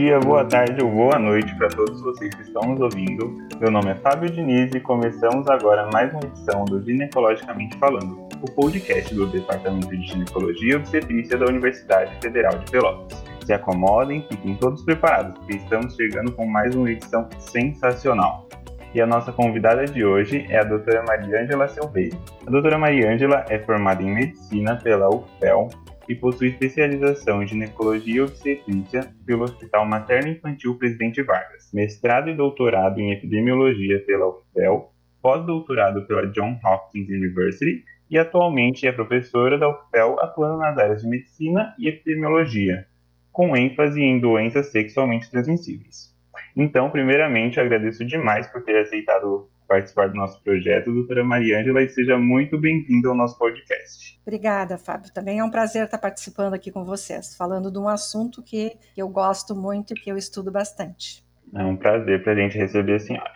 dia, boa tarde ou boa noite para todos vocês que estão nos ouvindo. Meu nome é Fábio Diniz e começamos agora mais uma edição do Ginecologicamente Falando, o podcast do Departamento de Ginecologia e Obstetrícia da Universidade Federal de Pelotas. Se acomodem, fiquem todos preparados, porque estamos chegando com mais uma edição sensacional. E a nossa convidada de hoje é a doutora Mariângela Silveira. A doutora Mariângela é formada em Medicina pela UFPEL e possui especialização em ginecologia e obstetrícia pelo Hospital Materno Infantil Presidente Vargas, mestrado e doutorado em epidemiologia pela UFPEL, pós-doutorado pela Johns Hopkins University e atualmente é professora da UFPEL atuando nas áreas de medicina e epidemiologia, com ênfase em doenças sexualmente transmissíveis. Então, primeiramente, agradeço demais por ter aceitado participar do nosso projeto, doutora Mariângela, e seja muito bem-vinda ao nosso podcast. Obrigada, Fábio. Também é um prazer estar participando aqui com vocês, falando de um assunto que eu gosto muito e que eu estudo bastante. É um prazer para a gente receber a senhora.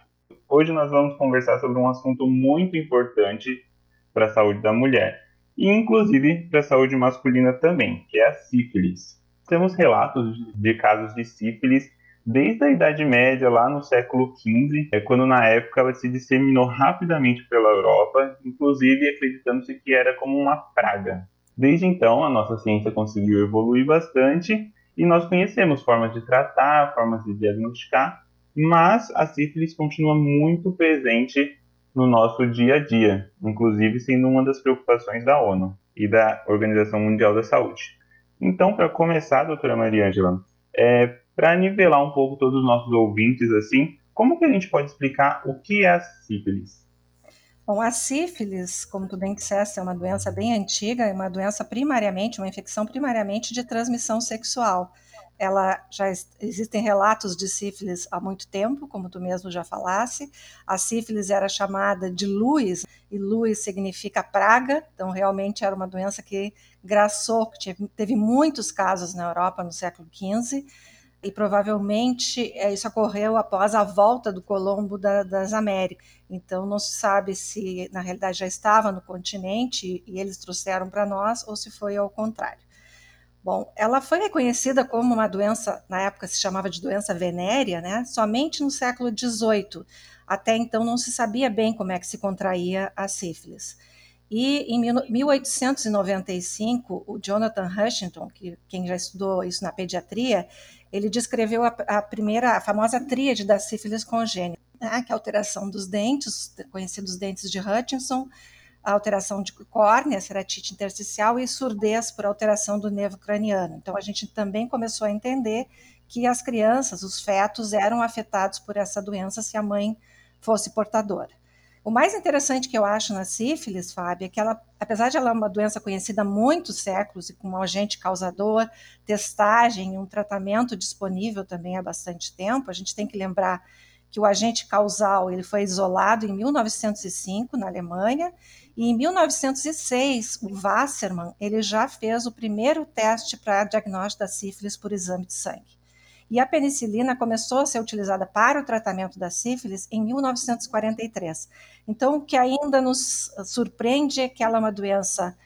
Hoje nós vamos conversar sobre um assunto muito importante para a saúde da mulher, e inclusive para a saúde masculina também, que é a sífilis. Temos relatos de casos de sífilis desde a Idade Média, lá no século XV, é quando na época ela se disseminou rapidamente pela Europa, inclusive acreditando-se que era como uma praga. Desde então, a nossa ciência conseguiu evoluir bastante e nós conhecemos formas de tratar, formas de diagnosticar, mas a sífilis continua muito presente no nosso dia a dia, inclusive sendo uma das preocupações da ONU e da Organização Mundial da Saúde. Então, para começar, doutora Maria Angela, é, para nivelar um pouco todos os nossos ouvintes, assim, como que a gente pode explicar o que é a sífilis? Bom, a sífilis, como tu bem disseste, é uma doença bem antiga, é uma doença primariamente, uma infecção primariamente de transmissão sexual. Ela já existem relatos de sífilis há muito tempo, como tu mesmo já falasse. A sífilis era chamada de Luis, e Luis significa praga, então realmente era uma doença que graçou, que teve muitos casos na Europa no século XV e provavelmente é, isso ocorreu após a volta do Colombo da, das Américas. Então não se sabe se na realidade já estava no continente e eles trouxeram para nós ou se foi ao contrário. Bom, ela foi reconhecida como uma doença, na época se chamava de doença venérea, né? Somente no século XVIII. Até então não se sabia bem como é que se contraía a sífilis. E em 1895, o Jonathan Hutchinson, que quem já estudou isso na pediatria, ele descreveu a, a primeira, a famosa tríade da sífilis congênita, né, que é a alteração dos dentes, conhecidos dentes de Hutchinson, a alteração de córnea, ceratite intersticial e surdez por alteração do nervo craniano. Então a gente também começou a entender que as crianças, os fetos, eram afetados por essa doença se a mãe fosse portadora. O mais interessante que eu acho na sífilis, Fábio, é que ela, apesar de ela ser uma doença conhecida há muitos séculos e com um agente causador, testagem e um tratamento disponível também há bastante tempo, a gente tem que lembrar que o agente causal ele foi isolado em 1905 na Alemanha e em 1906 o Wassermann ele já fez o primeiro teste para diagnóstico da sífilis por exame de sangue. E a penicilina começou a ser utilizada para o tratamento da sífilis em 1943. Então, o que ainda nos surpreende é que ela é uma doença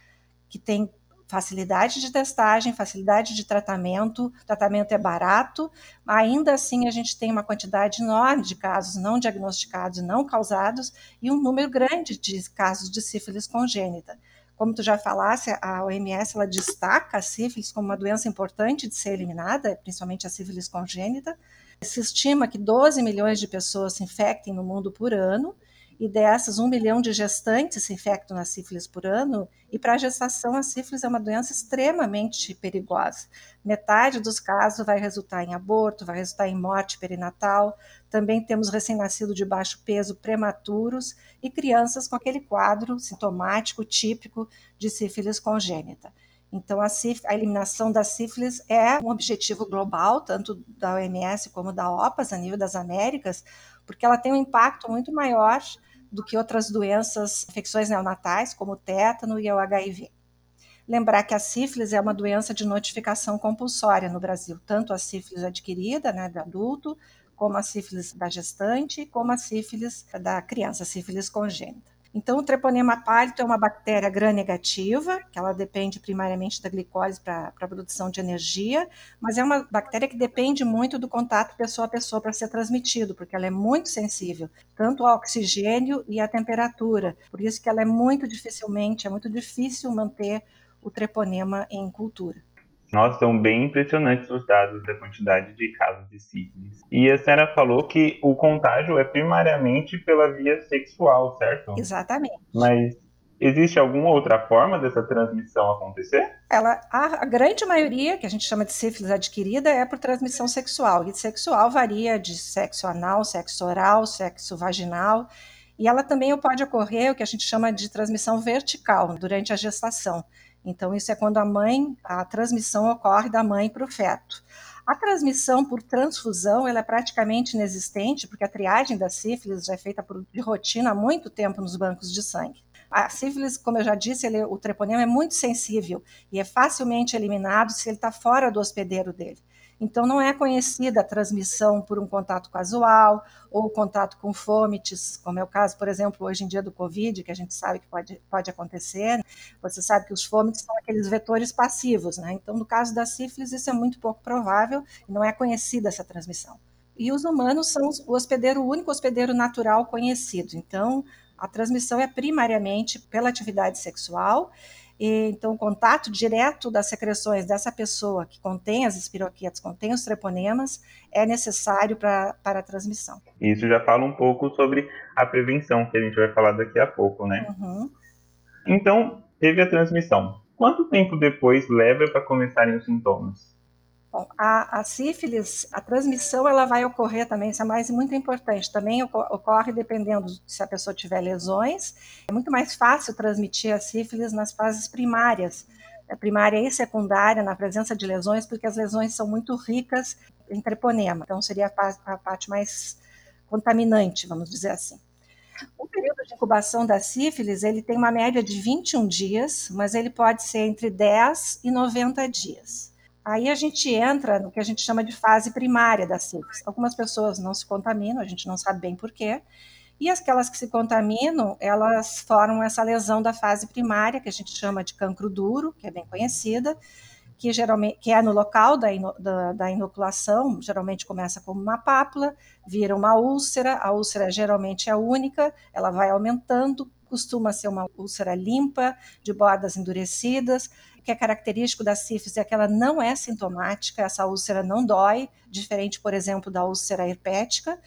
que tem facilidade de testagem, facilidade de tratamento, o tratamento é barato, ainda assim a gente tem uma quantidade enorme de casos não diagnosticados não causados e um número grande de casos de sífilis congênita. Como tu já falasse, a OMS ela destaca a sífilis como uma doença importante de ser eliminada, principalmente a sífilis congênita. Se estima que 12 milhões de pessoas se infectem no mundo por ano, e dessas, um milhão de gestantes se infectam na sífilis por ano, e para a gestação, a sífilis é uma doença extremamente perigosa. Metade dos casos vai resultar em aborto, vai resultar em morte perinatal. Também temos recém-nascidos de baixo peso prematuros e crianças com aquele quadro sintomático típico de sífilis congênita. Então, a, a, eliminação da sífilis é um objetivo global, tanto da OMS como da OPAS, a nível das Américas, porque ela tem um impacto muito maior do que outras doenças, infecções neonatais, como o tétano e o HIV. Lembrar que a sífilis é uma doença de notificação compulsória no Brasil, tanto a sífilis adquirida, né, do adulto, como a sífilis da gestante, como a sífilis da criança, sífilis congênita. Então, o treponema pálido é uma bactéria gram-negativa, que ela depende primariamente da glicose para a produção de energia, mas é uma bactéria que depende muito do contato pessoa a pessoa para ser transmitido, porque ela é muito sensível, tanto ao oxigênio e à temperatura. Por isso que ela é muito dificilmente, é muito difícil manter o treponema em cultura. Nossa, são bem impressionantes os dados da quantidade de casos de sífilis. E a senhora falou que o contágio é primariamente pela via sexual, certo? Exatamente. Mas existe alguma outra forma dessa transmissão acontecer? Ela, a, a, grande maioria, que a gente chama de sífilis adquirida, é por transmissão sexual. E sexual varia de sexo anal, sexo oral, sexo vaginal. E ela também pode ocorrer o que a gente chama de transmissão vertical durante a gestação. Então, isso é quando a mãe, a transmissão ocorre da mãe para o feto. A transmissão por transfusão ela é praticamente inexistente, porque a triagem da sífilis já é feita por, de rotina há muito tempo nos bancos de sangue. A sífilis, como eu já disse, ele, o treponema é muito sensível e é facilmente eliminado se ele está fora do hospedeiro dele. Então, não é conhecida a transmissão por um contato casual ou contato com fomites, como é o caso, por exemplo, hoje em dia do Covid, que a gente sabe que pode, pode acontecer. Você sabe que os fomites são aqueles vetores passivos, né? Então, no caso da sífilis, isso é muito pouco provável e não é conhecida essa transmissão. E os humanos são o hospedeiro, o único hospedeiro natural conhecido. Então, a transmissão é primariamente pela atividade sexual então, o contato direto das secreções dessa pessoa que contém as espiroquetas, contém os treponemas, é necessário pra, para a transmissão. Isso já fala um pouco sobre a prevenção, que a gente vai falar daqui a pouco, né? Uhum. Então, teve a transmissão. Quanto tempo depois leva para começarem os sintomas? Bom, a, a, sífilis, a transmissão, ela vai ocorrer também, isso é mais muito importante, também ocorre dependendo se a pessoa tiver lesões. É muito mais fácil transmitir a sífilis nas fases primárias, primária e secundária, na presença de lesões, porque as lesões são muito ricas em treponema, então seria a, a parte mais contaminante, vamos dizer assim. O período de incubação da sífilis, ele tem uma média de 21 dias, mas ele pode ser entre 10 e 90 dias. Aí a gente entra no que a gente chama de fase primária da sífilis. Algumas pessoas não se contaminam, a gente não sabe bem porquê. E aquelas que se contaminam, elas formam essa lesão da fase primária, que a gente chama de cancro duro, que é bem conhecida, que geralmente que é no local da, ino, da, da, inoculação, geralmente começa como uma pápula, vira uma úlcera, a úlcera geralmente é única, ela vai aumentando, costuma ser uma úlcera limpa, de bordas endurecidas, que é característico da sífilis é que ela não é sintomática, essa úlcera não dói, diferente, por exemplo, da úlcera herpética,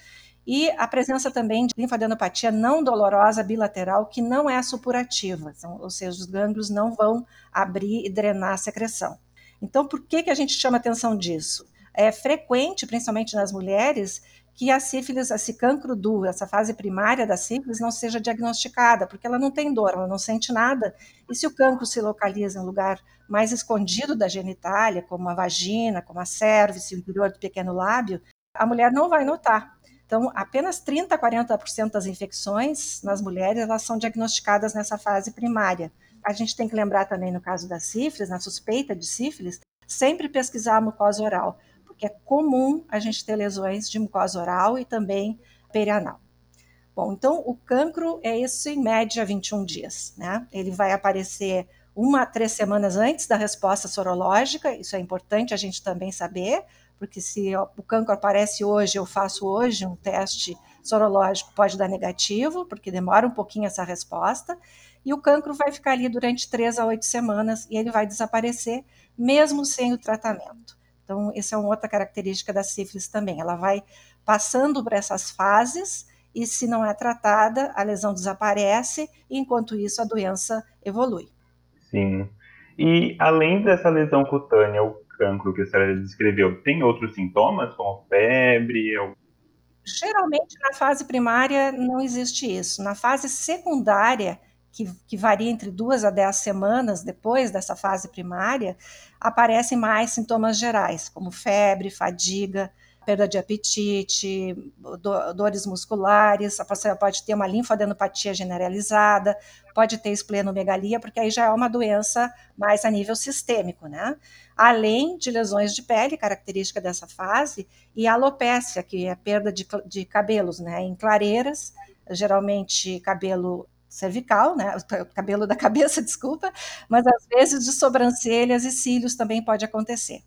e a presença também de linfadenopatia não dolorosa bilateral, que não é supurativa, então, ou seja, os gânglios não vão abrir e drenar a secreção. Então, por que, que a gente chama atenção disso? É frequente, principalmente nas mulheres, que a sífilis, esse cancro duro, essa fase primária da sífilis não seja diagnosticada, porque ela não tem dor, ela não sente nada. E se o cancro se localiza em um lugar mais escondido da genitália, como a vagina, como a cervice, o interior do pequeno lábio, a mulher não vai notar. Então, apenas 30 a 40% das infecções nas mulheres elas são diagnosticadas nessa fase primária. A gente tem que lembrar também, no caso da sífilis, na suspeita de sífilis, sempre pesquisar a mucosa oral que é comum a gente ter lesões de mucosa oral e também perianal. Bom, então o cancro é isso em média 21 dias, né? Ele vai aparecer uma a três semanas antes da resposta sorológica, isso é importante a gente também saber, porque se o cancro aparece hoje, eu faço hoje um teste sorológico, pode dar negativo, porque demora um pouquinho essa resposta, e o cancro vai ficar ali durante três a oito semanas e ele vai desaparecer, mesmo sem o tratamento. Então, essa é uma outra característica da sífilis também. Ela vai passando por essas fases e, se não é tratada, a lesão desaparece, e enquanto isso, a doença evolui. Sim. E além dessa lesão cutânea, o cancro que a senhora descreveu, tem outros sintomas, como febre? Ou... Geralmente, na fase primária, não existe isso. Na fase secundária, que, que, varia entre duas a dez semanas depois dessa fase primária, aparecem mais sintomas gerais, como febre, fadiga, perda de apetite, do, dores musculares, a pessoa pode ter uma linfadenopatia generalizada, pode ter esplenomegalia, porque aí já é uma doença mais a nível sistêmico, né? Além de lesões de pele, característica dessa fase, e alopécia, que é perda de, de cabelos, né? Em clareiras, geralmente cabelo cervical, né, o cabelo da cabeça, desculpa, mas às vezes de sobrancelhas e cílios também pode acontecer.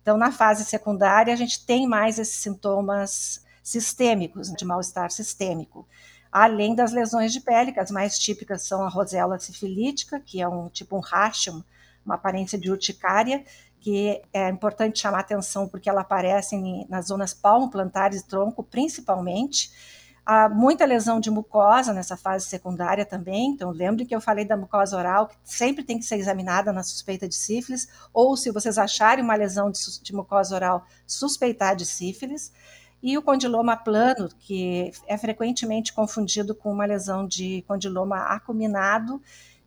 Então, na fase secundária, a gente tem mais esses sintomas sistêmicos, de mal-estar sistêmico, além das lesões de pele, que as mais típicas são a rosela sifilítica, que é um tipo um racho, uma aparência de urticária, que é importante chamar atenção porque ela aparece nas zonas palmo-plantares e tronco, principalmente. Há muita lesão de mucosa nessa fase secundária também, então lembre que eu falei da mucosa oral, que sempre tem que ser examinada na suspeita de sífilis, ou se vocês acharem uma lesão de, de mucosa oral, suspeitar de sífilis. E o condiloma plano, que é frequentemente confundido com uma lesão de condiloma acuminado,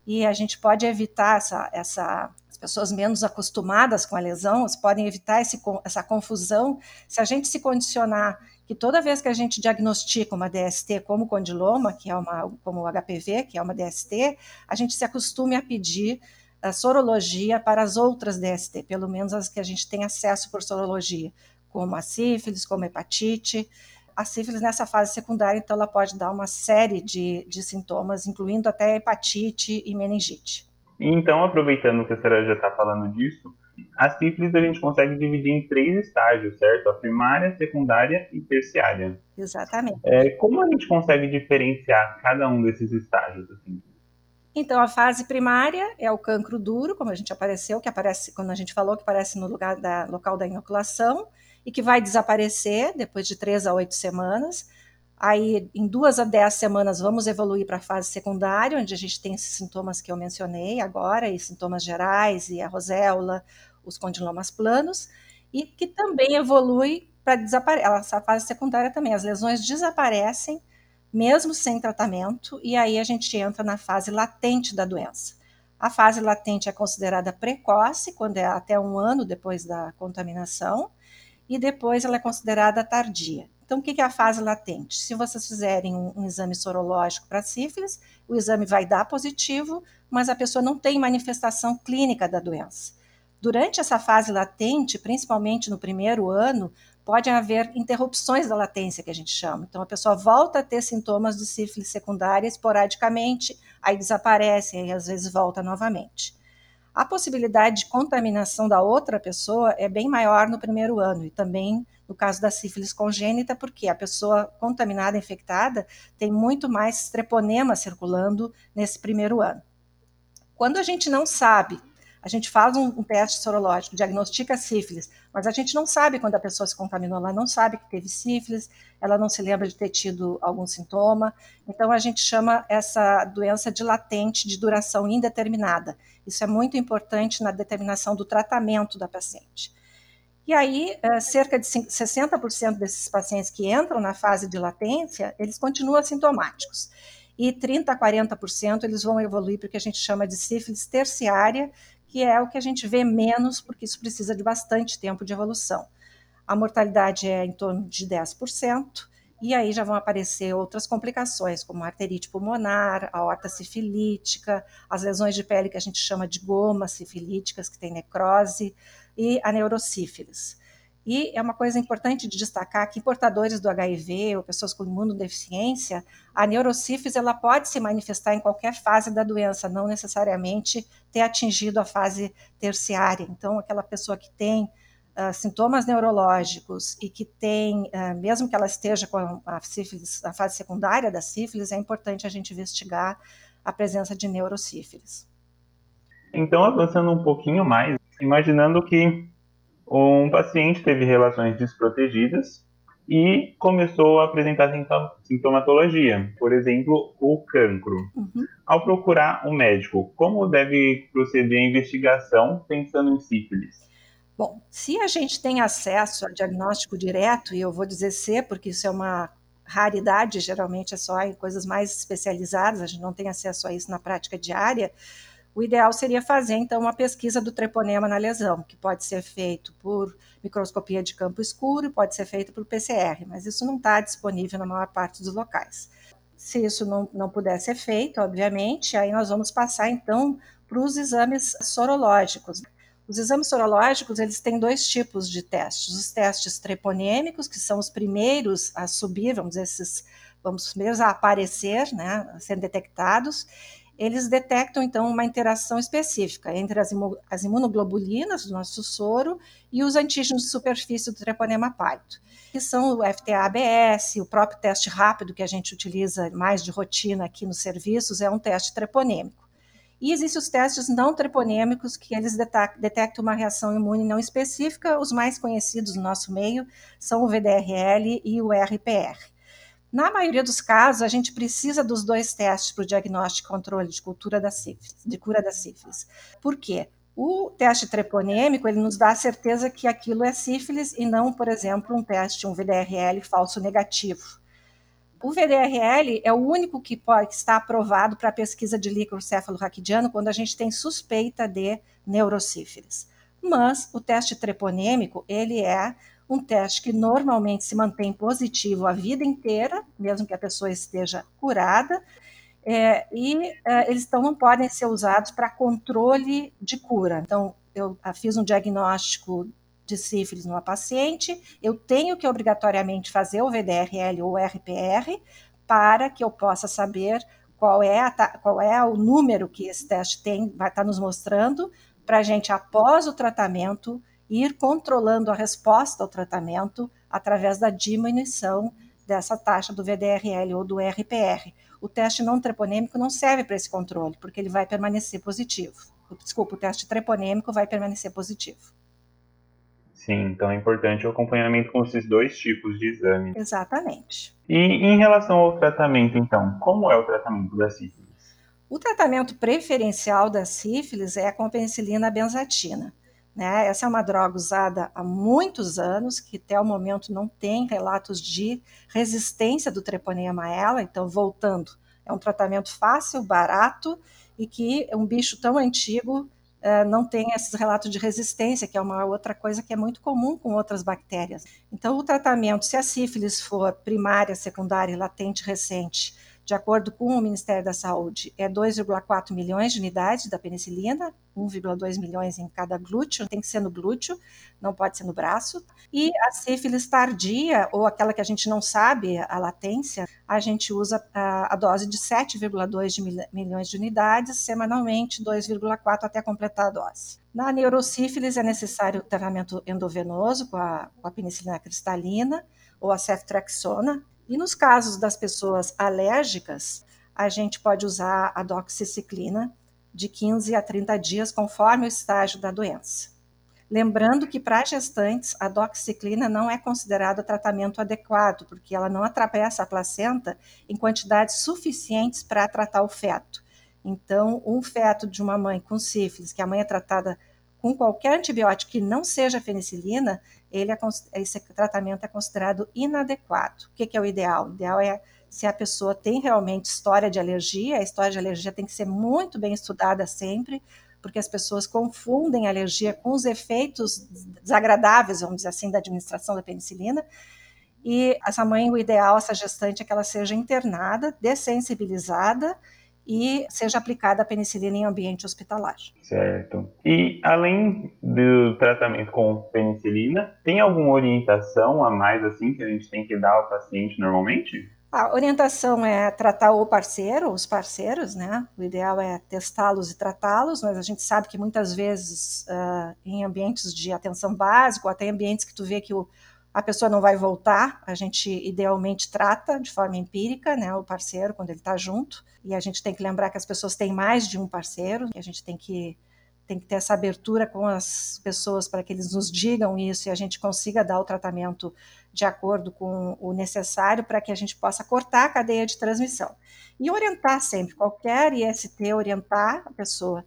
e a gente pode evitar essa, essa pessoas menos acostumadas com a lesão podem evitar esse, essa confusão se a gente se condicionar que toda vez que a gente diagnostica uma DST como condiloma, que é uma como HPV, que é uma DST, a gente se acostume a pedir a sorologia para as outras DST, pelo menos as que a gente tem acesso por sorologia, como a sífilis, como a hepatite. A sífilis nessa fase secundária, então, ela pode dar uma série de, de sintomas, incluindo até hepatite e meningite. Então, aproveitando que a senhora já está falando disso, a sífilis a gente consegue dividir em três estágios, certo? A primária, secundária e terciária. Exatamente. É, como a gente consegue diferenciar cada um desses estágios? Assim? Então, a fase primária é o cancro duro, como a gente apareceu, que aparece quando a gente falou que aparece no lugar da, local da inoculação e que vai desaparecer depois de três a oito semanas. Aí, em duas a dez semanas, vamos evoluir para a fase secundária, onde a gente tem esses sintomas que eu mencionei agora, e sintomas gerais, e a roséola, os condilomas planos, e que também evolui para desaparecer. Essa fase secundária também, as lesões desaparecem, mesmo sem tratamento, e aí a gente entra na fase latente da doença. A fase latente é considerada precoce, quando é até um ano depois da contaminação, e depois ela é considerada tardia. Então, o que é a fase latente? Se vocês fizerem um, um exame sorológico para sífilis, o exame vai dar positivo, mas a pessoa não tem manifestação clínica da doença. Durante essa fase latente, principalmente no primeiro ano, pode haver interrupções da latência, que a gente chama. Então, a pessoa volta a ter sintomas de sífilis secundária esporadicamente, aí desaparece, aí às vezes volta novamente. A possibilidade de contaminação da outra pessoa é bem maior no primeiro ano e também no caso da sífilis congênita, porque a pessoa contaminada, infectada, tem muito mais treponema circulando nesse primeiro ano. Quando a gente não sabe, a gente faz um, um teste sorológico, diagnostica sífilis, mas a gente não sabe quando a pessoa se contaminou, ela não sabe que teve sífilis, ela não se lembra de ter tido algum sintoma, então a gente chama essa doença de latente, de duração indeterminada. Isso é muito importante na determinação do tratamento da paciente. E aí, eh, cerca de 60% desses pacientes que entram na fase de latência, eles continuam assintomáticos. E 30% a 40% eles vão evoluir para o que a gente chama de sífilis terciária, que é o que a gente vê menos, porque isso precisa de bastante tempo de evolução. A mortalidade é em torno de 10%, e aí já vão aparecer outras complicações, como a arterite pulmonar, a horta sifilítica, as lesões de pele que a gente chama de gomas sifilíticas, que tem necrose, e a neurosífilis. E é uma coisa importante de destacar que portadores do HIV ou pessoas com imunodeficiência, a neurosífilis ela pode se manifestar em qualquer fase da doença, não necessariamente ter atingido a fase terciária. Então, aquela pessoa que tem uh, sintomas neurológicos e que tem, uh, mesmo que ela esteja com a, sífilis, a fase secundária da sífilis, é importante a gente investigar a presença de neurosífilis. Então, avançando um pouquinho mais, imaginando que um paciente teve relações desprotegidas e começou a apresentar sintomatologia, por exemplo, o cancro. Uhum. Ao procurar um médico, como deve proceder a investigação pensando em sífilis? Bom, se a gente tem acesso a diagnóstico direto, e eu vou dizer C, porque isso é uma raridade, geralmente é só em coisas mais especializadas, a gente não tem acesso a isso na prática diária, o ideal seria fazer, então, uma pesquisa do treponema na lesão, que pode ser feito por microscopia de campo escuro e pode ser feito por PCR, mas isso não está disponível na maior parte dos locais. Se isso não, não puder ser feito, obviamente, aí nós vamos passar, então, para os exames sorológicos. Os exames sorológicos, eles têm dois tipos de testes. Os testes treponêmicos, que são os primeiros a subir, vamos dizer, esses vamos os primeiros a aparecer, né, a serem detectados, eles detectam então uma interação específica entre as, as imunoglobulinas do nosso soro e os antígenos de superfície do treponema pálido, que são o FTA-ABS, o próprio teste rápido que a gente utiliza mais de rotina aqui nos serviços é um teste treponêmico. E existem os testes não treponêmicos, que eles detectam uma reação imune não específica. Os mais conhecidos no nosso meio são o VDRL e o RPR. Na maioria dos casos, a gente precisa dos dois testes para o diagnóstico e controle de cultura da sífilis, de cura da sífilis. Por quê? O teste treponêmico ele nos dá a certeza que aquilo é sífilis e não, por exemplo, um teste, um VDRL falso negativo. O VDRL é o único que, pode, está aprovado para pesquisa de líquor cefalorraquidiano quando a gente tem suspeita de neurosífilis. Mas o teste treponêmico, ele é um teste que normalmente se mantém positivo a vida inteira, mesmo que a pessoa esteja curada, é, e é, eles então não podem ser usados para controle de cura. Então, eu fiz um diagnóstico de sífilis numa paciente, eu tenho que obrigatoriamente fazer o VDRL ou RPR para que eu possa saber qual é, a, qual é o número que esse teste tem, vai estar nos mostrando, para a gente, após o tratamento, ir controlando a resposta ao tratamento através da diminuição dessa taxa do VDRL ou do RPR. O teste não treponêmico não serve para esse controle, porque ele vai permanecer positivo. Desculpa, o teste treponêmico vai permanecer positivo. Sim, então é importante o acompanhamento com esses dois tipos de exame. Exatamente. E em relação ao tratamento, então, como é o tratamento da sífilis? O tratamento preferencial da sífilis é com a penicilina benzatina. Né? Essa é uma droga usada há muitos anos, que até o momento não tem relatos de resistência do treponema a ela. Então, voltando, é um tratamento fácil, barato e que um bicho tão antigo uh, não tem esses relatos de resistência, que é uma outra coisa que é muito comum com outras bactérias. Então, o tratamento, se a sífilis for primária, secundária, latente, recente, de acordo com o Ministério da Saúde, é 2,4 milhões de unidades da penicilina, 1,2 milhões em cada glúteo, tem que ser no glúteo, não pode ser no braço. E a sífilis tardia, ou aquela que a gente não sabe a latência, a gente usa a, a dose de 7,2 milhões de unidades semanalmente, 2,4 até completar a dose. Na neurosífilis é necessário tratamento endovenoso com a, com a penicilina cristalina ou a ceftriaxona, e nos casos das pessoas alérgicas, a gente pode usar a doxiciclina de 15 a 30 dias, conforme o estágio da doença. Lembrando que para gestantes, a doxiciclina não é considerado tratamento adequado, porque ela não atravessa a placenta em quantidades suficientes para tratar o feto. Então, um feto de uma mãe com sífilis, que a mãe é tratada com qualquer antibiótico que não seja penicilina, ele é, esse tratamento é considerado inadequado. O que, que é o ideal? O ideal é se a pessoa tem realmente história de alergia, a história de alergia tem que ser muito bem estudada sempre, porque as pessoas confundem alergia com os efeitos desagradáveis, vamos dizer assim, da administração da penicilina. E essa mãe, o ideal, essa gestante, é que ela seja internada, dessensibilizada e seja aplicada a penicilina em ambiente hospitalar. Certo. E além do tratamento com penicilina, tem alguma orientação a mais assim que a gente tem que dar ao paciente normalmente? A orientação é tratar o parceiro, os parceiros, né? O ideal é testá-los e tratá-los, mas a gente sabe que muitas vezes uh, em ambientes de atenção básica, ou até em ambientes que tu vê que o, a pessoa não vai voltar, a gente idealmente trata de forma empírica, né, o parceiro quando ele está junto, e a gente tem que lembrar que as pessoas têm mais de um parceiro, e a gente tem que tem que ter essa abertura com as pessoas para que eles nos digam isso e a gente consiga dar o tratamento de acordo com o necessário para que a gente possa cortar a cadeia de transmissão. E orientar sempre, qualquer IST, orientar a pessoa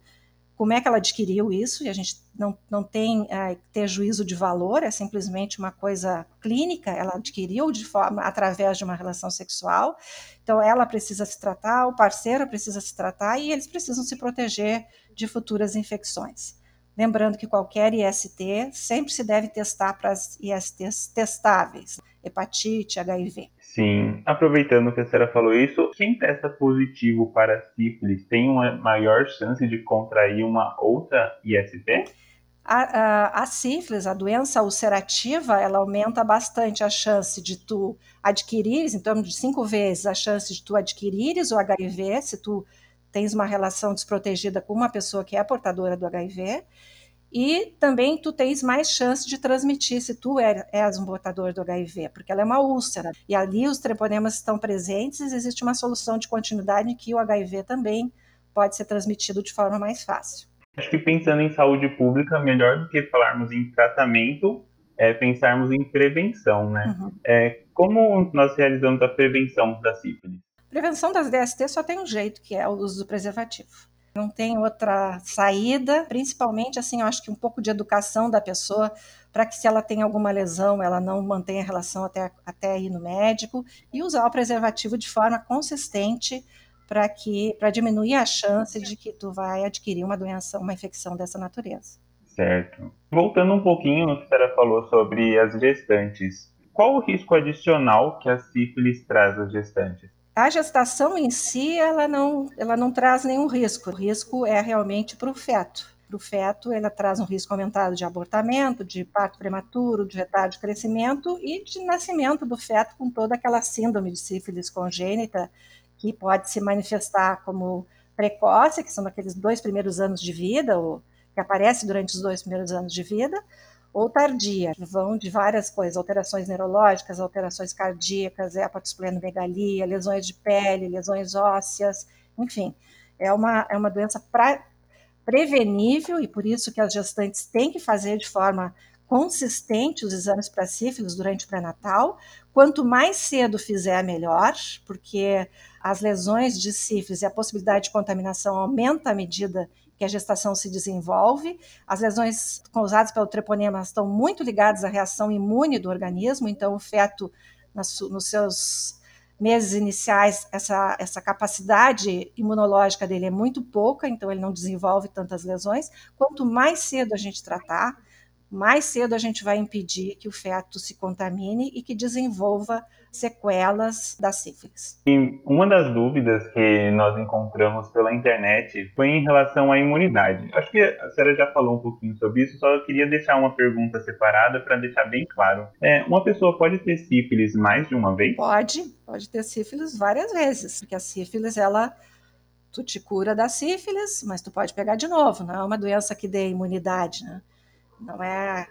como é que ela adquiriu isso, e a gente não, não tem é, ter juízo de valor, é simplesmente uma coisa clínica, ela adquiriu de forma através de uma relação sexual, então ela precisa se tratar, o parceiro precisa se tratar e eles precisam se proteger de futuras infecções. Lembrando que qualquer IST sempre se deve testar para as ISTs testáveis, hepatite, HIV. Sim, aproveitando que a senhora falou isso, quem testa positivo para sífilis tem uma maior chance de contrair uma outra IST? A, a, a, sífilis, a doença ulcerativa, ela aumenta bastante a chance de tu adquirires, em torno de cinco vezes a chance de tu adquirires o HIV, se tu tens uma relação desprotegida com uma pessoa que é portadora do HIV, e também tu tens mais chance de transmitir se tu é, és um portador do HIV, porque ela é uma úlcera, e ali os treponemas estão presentes, existe uma solução de continuidade em que o HIV também pode ser transmitido de forma mais fácil. Acho que pensando em saúde pública, melhor do que falarmos em tratamento, é pensarmos em prevenção, né? Uhum. É, como nós realizamos a prevenção da sífilis? Prevenção das DST só tem um jeito, que é o uso do preservativo. Não tem outra saída, principalmente assim, eu acho que um pouco de educação da pessoa para que se ela tem alguma lesão, ela não mantenha a relação até, até ir no médico e usar o preservativo de forma consistente para que para diminuir a chance de que tu vai adquirir uma doença, uma infecção dessa natureza. Certo. Voltando um pouquinho no que a senhora falou sobre as gestantes, qual o risco adicional que a sífilis traz às gestantes? A gestação em si, ela não, ela não traz nenhum risco. O risco é realmente para o feto. Para o feto, ela traz um risco aumentado de abortamento, de parto prematuro, de retardo de crescimento e de nascimento do feto com toda aquela síndrome de sífilis congênita que pode se manifestar como precoce, que são aqueles dois primeiros anos de vida, ou que aparece durante os dois primeiros anos de vida, ou tardia, vão de várias coisas, alterações neurológicas, alterações cardíacas, hepatosplenomegalia, lesões de pele, lesões ósseas, enfim, é uma, é uma doença pra, prevenível e por isso que as gestantes têm que fazer de forma consistente os exames para sífilis durante o pré-natal. Quanto mais cedo fizer, melhor, porque as lesões de sífilis e a possibilidade de contaminação aumenta à medida que a gestação se desenvolve. As lesões causadas pelo treponema estão muito ligadas à reação imune do organismo, então o feto, nos seus meses iniciais, essa, essa capacidade imunológica dele é muito pouca, então ele não desenvolve tantas lesões. Quanto mais cedo a gente tratar, mais cedo a gente vai impedir que o feto se contamine e que desenvolva sequelas da sífilis. E uma das dúvidas que nós encontramos pela internet foi em relação à imunidade. Acho que a senhora já falou um pouquinho sobre isso, só eu queria deixar uma pergunta separada para deixar bem claro. É, uma pessoa pode ter sífilis mais de uma vez? Pode, pode ter sífilis várias vezes, porque a sífilis ela tu te cura da sífilis, mas tu pode pegar de novo, não é uma doença que dê imunidade, né? Não é,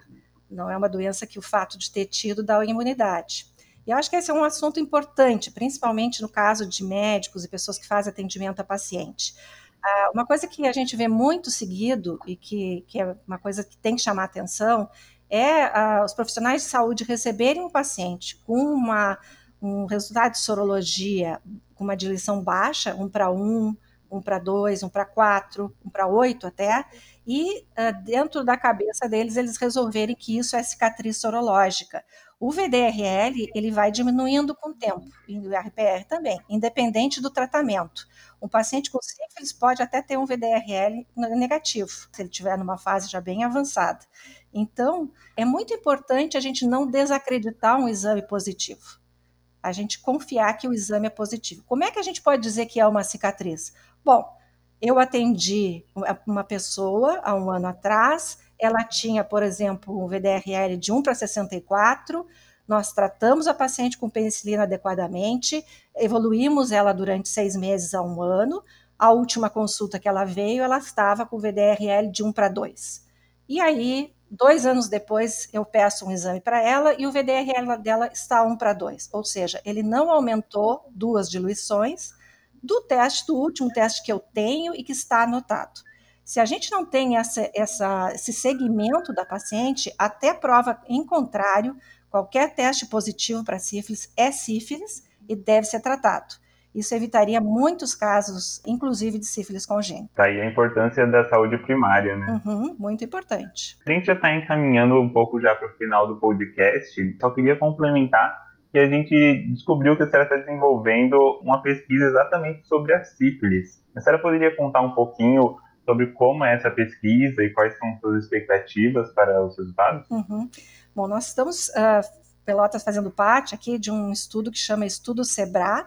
não é uma doença que o fato de ter tido dá imunidade. E eu acho que esse é um assunto importante, principalmente no caso de médicos e pessoas que fazem atendimento a paciente. Ah, uma coisa que a gente vê muito seguido e que, que é uma coisa que tem que chamar atenção é ah, os profissionais de saúde receberem um paciente com uma, um resultado de sorologia com uma diluição baixa, um para um, um para dois, um para quatro, um para oito até, e uh, dentro da cabeça deles eles resolverem que isso é cicatriz sorológica. O VDRL ele vai diminuindo com o tempo, e o RPR também, independente do tratamento. Um paciente com sífilis pode até ter um VDRL negativo, se ele estiver numa fase já bem avançada. Então, é muito importante a gente não desacreditar um exame positivo. A gente confiar que o exame é positivo. Como é que a gente pode dizer que é uma cicatriz? Bom, eu atendi uma pessoa há um ano atrás, ela tinha, por exemplo, um VDRL de 1 para 64, nós tratamos a paciente com penicilina adequadamente, evoluímos ela durante seis meses a um ano. A última consulta que ela veio, ela estava com VDRL de 1 para 2. E aí, dois anos depois, eu peço um exame para ela e o VDRL dela está 1 para 2. Ou seja, ele não aumentou duas diluições, do teste, do último teste que eu tenho e que está anotado. Se a gente não tem essa, essa, esse segmento da paciente, até prova em contrário, qualquer teste positivo para sífilis é sífilis e deve ser tratado. Isso evitaria muitos casos, inclusive de sífilis congênita. Tá aí a importância da saúde primária, né? Uhum, muito importante. A gente já está encaminhando um pouco já para o final do podcast. Só queria complementar que a gente descobriu que a senhora está desenvolvendo uma pesquisa exatamente sobre a sífilis. A senhora poderia contar um pouquinho sobre como é essa pesquisa e quais são suas expectativas para os resultados? Uhum. Bom, nós estamos, uh, Pelotas, fazendo parte aqui de um estudo que chama Estudo SEBRA.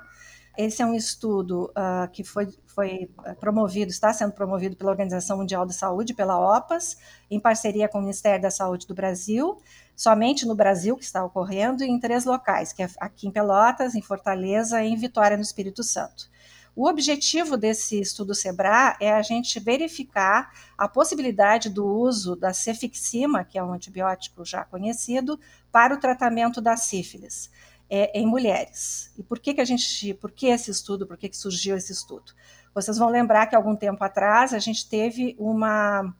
Esse é um estudo uh, que foi, foi promovido, está sendo promovido pela Organização Mundial da Saúde, pela OPAS, em parceria com o Ministério da Saúde do Brasil, somente no Brasil que está ocorrendo, e em três locais, que é aqui em Pelotas, em Fortaleza e em Vitória, no Espírito Santo. O objetivo desse estudo SEBRA é a gente verificar a possibilidade do uso da cefixima, que é um antibiótico já conhecido, para o tratamento da sífilis é, em mulheres. E por que, que a gente, por que esse estudo, por que, que surgiu esse estudo? Vocês vão lembrar que algum tempo atrás a gente teve uma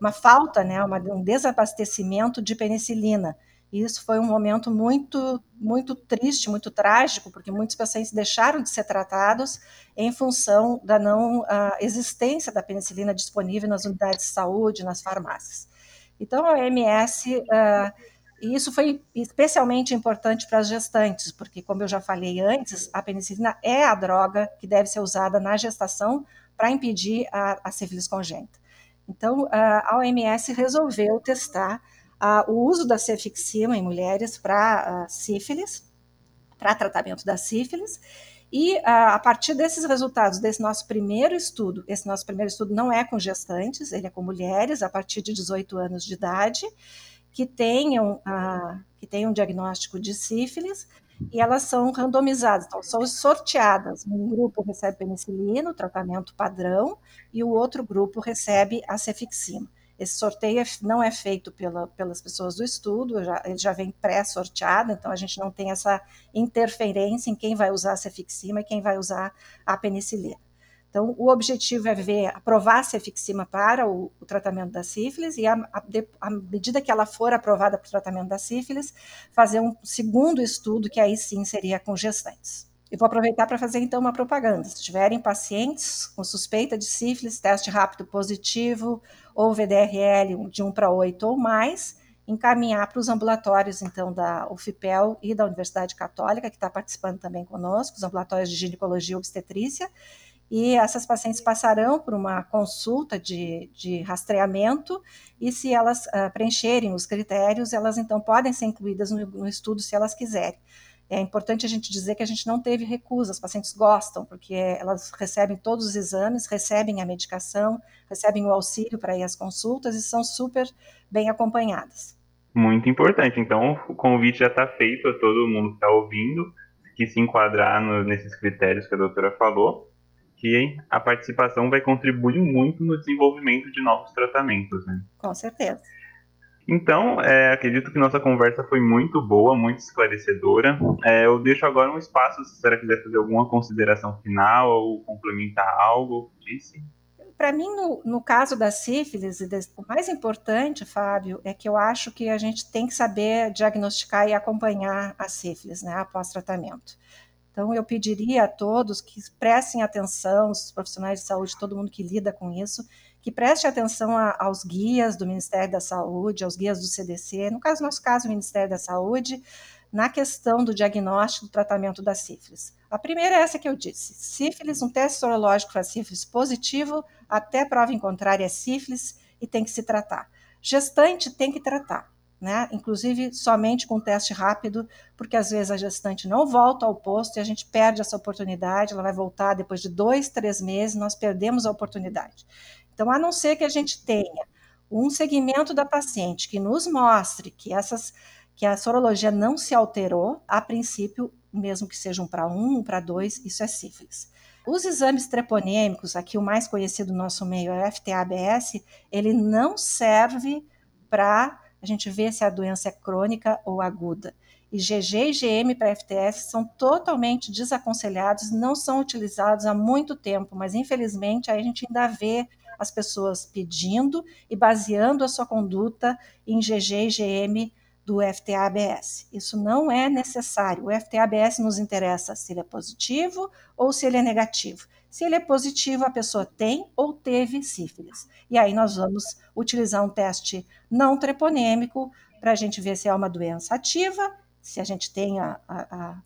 uma falta, né, uma, um desabastecimento de penicilina. E isso foi um momento muito, muito triste, muito trágico, porque muitos pacientes deixaram de ser tratados em função da não existência da penicilina disponível nas unidades de saúde, nas farmácias. Então, a OMS, uh, e isso foi especialmente importante para as gestantes, porque, como eu já falei antes, a penicilina é a droga que deve ser usada na gestação para impedir a, a sífilis congênita. Então, a OMS resolveu testar o uso da cefixima em mulheres para sífilis, para tratamento da sífilis, e a partir desses resultados, desse nosso primeiro estudo, esse nosso primeiro estudo não é com gestantes, ele é com mulheres a partir de 18 anos de idade, que tenham, que tenham diagnóstico de sífilis, e elas são randomizadas, então são sorteadas. Um grupo recebe penicilina, o tratamento padrão, e o outro grupo recebe a cefixima. Esse sorteio é não é feito pela, pelas pessoas do estudo, já, ele já vem pré-sorteado, então a gente não tem essa interferência em quem vai usar a cefixima e quem vai usar a penicilina. Então, o objetivo é ver, aprovar a cefixima para o, o tratamento da sífilis e, à medida que ela for aprovada para o tratamento da sífilis, fazer um segundo estudo, que aí sim seria com gestantes. E vou aproveitar para fazer então uma propaganda. Se tiverem pacientes com suspeita de sífilis, teste rápido positivo ou VDRL de 1 para 8 ou mais, encaminhar para os ambulatórios então da UFPEL e da Universidade Católica, que está participando também conosco, os ambulatórios de ginecologia e obstetrícia, e essas pacientes passarão por uma consulta de, de rastreamento, e se elas uh, preencherem os critérios, elas então podem ser incluídas no, no, estudo se elas quiserem. É importante a gente dizer que a gente não teve recusa, as pacientes gostam, porque elas recebem todos os exames, recebem a medicação, recebem o auxílio para ir às consultas e são super bem acompanhadas. Muito importante. Então, o convite já está feito a todo mundo que está ouvindo, que se enquadrar no, nesses critérios que a doutora falou que a participação vai contribuir muito no desenvolvimento de novos tratamentos. Né? Com certeza. Então, é, acredito que nossa conversa foi muito boa, muito esclarecedora. É, eu deixo agora um espaço se você quiser fazer alguma consideração final ou complementar algo. Disse. Para mim, no, no, caso da sífilis, o mais importante, Fábio, é que eu acho que a gente tem que saber diagnosticar e acompanhar a sífilis né, após tratamento. Então, eu pediria a todos que prestem atenção, os profissionais de saúde, todo mundo que lida com isso, que preste atenção a, aos guias do Ministério da Saúde, aos guias do CDC, no caso, nosso caso, o Ministério da Saúde, na questão do diagnóstico do tratamento da sífilis. A primeira é essa que eu disse: sífilis, um teste sorológico para sífilis positivo, até prova em contrária é sífilis e tem que se tratar. Gestante tem que tratar né? Inclusive somente com teste rápido, porque às vezes a gestante não volta ao posto e a gente perde essa oportunidade, ela vai voltar depois de dois, três meses, nós perdemos a oportunidade. Então, a não ser que a gente tenha um segmento da paciente que nos mostre que essas que a sorologia não se alterou, a princípio, mesmo que sejam para um, para dois, isso é sífilis. Os exames treponêmicos, aqui o mais conhecido no nosso meio é o FTA-ABS, ele não serve para a gente vê se a doença é crônica ou aguda. E GG e GM para FTS são totalmente desaconselhados, não são utilizados há muito tempo, mas infelizmente a gente ainda vê as pessoas pedindo e baseando a sua conduta em GG e GM do FTA-ABS. Isso não é necessário. O FTA-ABS nos interessa se ele é positivo ou se ele é negativo. Se ele é positivo, a pessoa tem ou teve sífilis. E aí nós vamos utilizar um teste não treponêmico para a gente ver se é uma doença ativa, se a gente tem a, a, a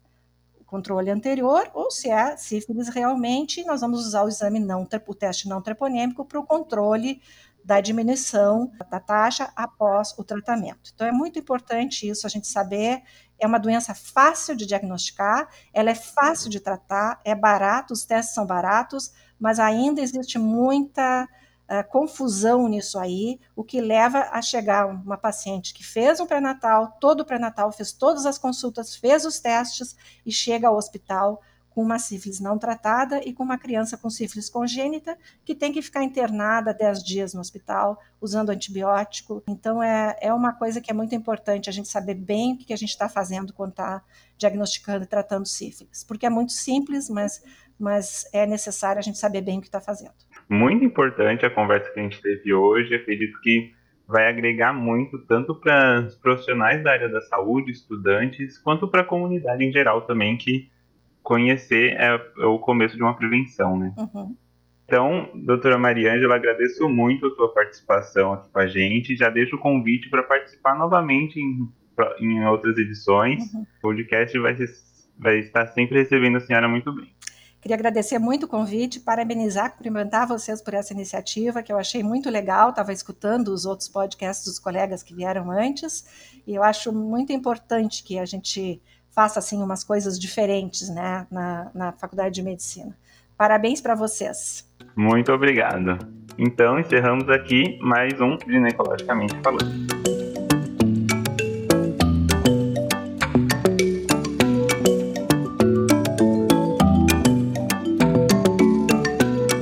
controle anterior, ou se é sífilis realmente, nós vamos usar o exame não, o teste não treponêmico para o controle da diminuição da taxa após o tratamento. Então é muito importante isso, a gente saber é uma doença fácil de diagnosticar, ela é fácil de tratar, é barato, os testes são baratos, mas ainda existe muita uh, confusão nisso aí, o que leva a chegar uma paciente que fez um pré-natal, todo o pré-natal, fez todas as consultas, fez os testes e chega ao hospital com uma sífilis não tratada e com uma criança com sífilis congênita que tem que ficar internada 10 dias no hospital, usando antibiótico. Então, é, é uma coisa que é muito importante a gente saber bem o que a gente está fazendo quando está diagnosticando e tratando sífilis. Porque é muito simples, mas, mas é necessário a gente saber bem o que está fazendo. Muito importante a conversa que a gente teve hoje. Acredito que vai agregar muito, tanto para os profissionais da área da saúde, estudantes, quanto para a comunidade em geral também, que conhecer é, é, o começo de uma prevenção, né? Uhum. Então, doutora Mariângela, agradeço muito a sua participação aqui com a gente. Já deixo o convite para participar novamente em, em outras edições. Uhum. O podcast vai, vai estar sempre recebendo a senhora muito bem. Queria agradecer muito o convite, parabenizar, cumprimentar vocês por essa iniciativa, que eu achei muito legal. Estava escutando os outros podcasts dos colegas que vieram antes, e eu acho muito importante que a gente faça assim umas coisas diferentes né, na, na faculdade de medicina. Parabéns para vocês. Muito obrigado. Então encerramos aqui mais um Ginecologicamente Falando.